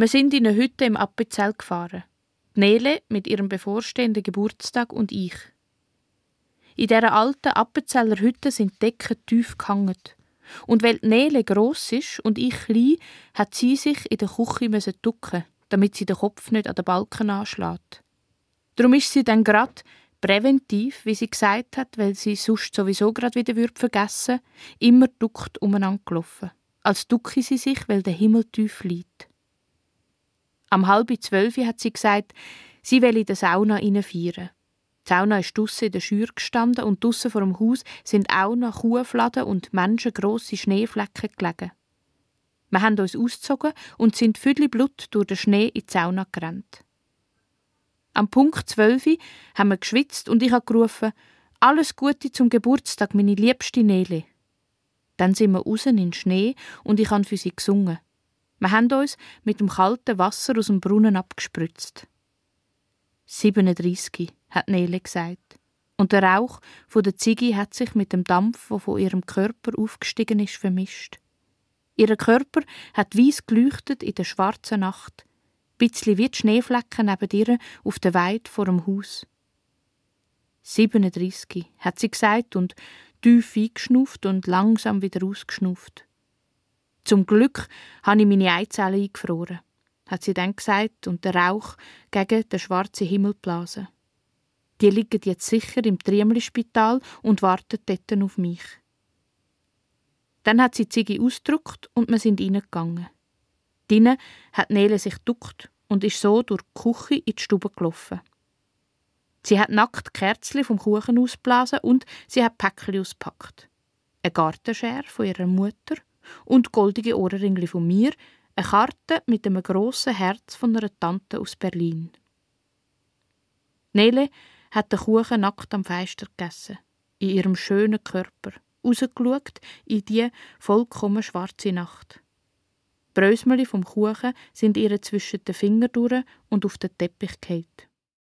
Wir sind in eine Hütte im Appenzell gefahren. Nele mit ihrem bevorstehenden Geburtstag und ich. In dieser alten Appenzeller Hütte sind Decken tief gehangen. Und weil Nele gross ist und ich klein, hat sie sich in der Küche ducken, damit sie den Kopf nicht an den Balken anschlägt. Darum ist sie dann gerade präventiv, wie sie gesagt hat, weil sie sonst sowieso gerade wieder vergessen würde, immer duckt umeinander gelaufen. Als ducke sie sich, weil der Himmel tief liegt. Am halb zwölf hat sie gesagt, sie will in der Sauna feiern. Die Sauna ist draussen in der Schür gestanden und draussen vor dem Haus sind auch noch Kuhfladen und menschengrosse Schneeflecken gelegen. Wir haben uns ausgezogen und sind viertel Blut durch den Schnee in die Sauna gerannt. Am Punkt 12 haben wir geschwitzt und ich habe gerufen, alles Gute zum Geburtstag, meine liebste Nele. Dann sind wir raus in den Schnee und ich habe für sie gesungen. Wir haben uns mit dem kalten Wasser aus dem Brunnen abgespritzt. 37, hat Nele gesagt. Und der Rauch von der Ziege hat sich mit dem Dampf, der von ihrem Körper aufgestiegen ist, vermischt. Ihr Körper hat weiß geleuchtet in der schwarzen Nacht, bisschen wie die Schneeflecken neben ihr auf der Weide vor dem Haus. 37, hat sie gesagt und tief eingeschnauft und langsam wieder ausgeschnauft. Zum Glück habe ich meine Eizellen eingefroren, hat sie dann gesagt und der Rauch gegen den schwarzen Himmel blasen. Die liegen jetzt sicher im Triemli-Spital und warten dort auf mich. Dann hat sie die Ziege ausgedrückt und wir sind reingegangen. Drinnen hat Nele sich duckt und ist so durch die Küche in die Stube gelaufen. Sie hat nackt Kerzli vom Kuchen ausblasen und sie hat Päckchen auspackt. Ein Gartenschere von ihrer Mutter und goldige Ohrringe von mir, eine Karte mit einem grossen Herz von einer Tante aus Berlin. Nele hat den Kuchen nackt am Fenster gegessen, in ihrem schönen Körper, rausgeschaut in die vollkommen schwarze Nacht. Brösmeli vom Kuchen sind ihr zwischen den Fingern durch und auf den Teppich gefallen.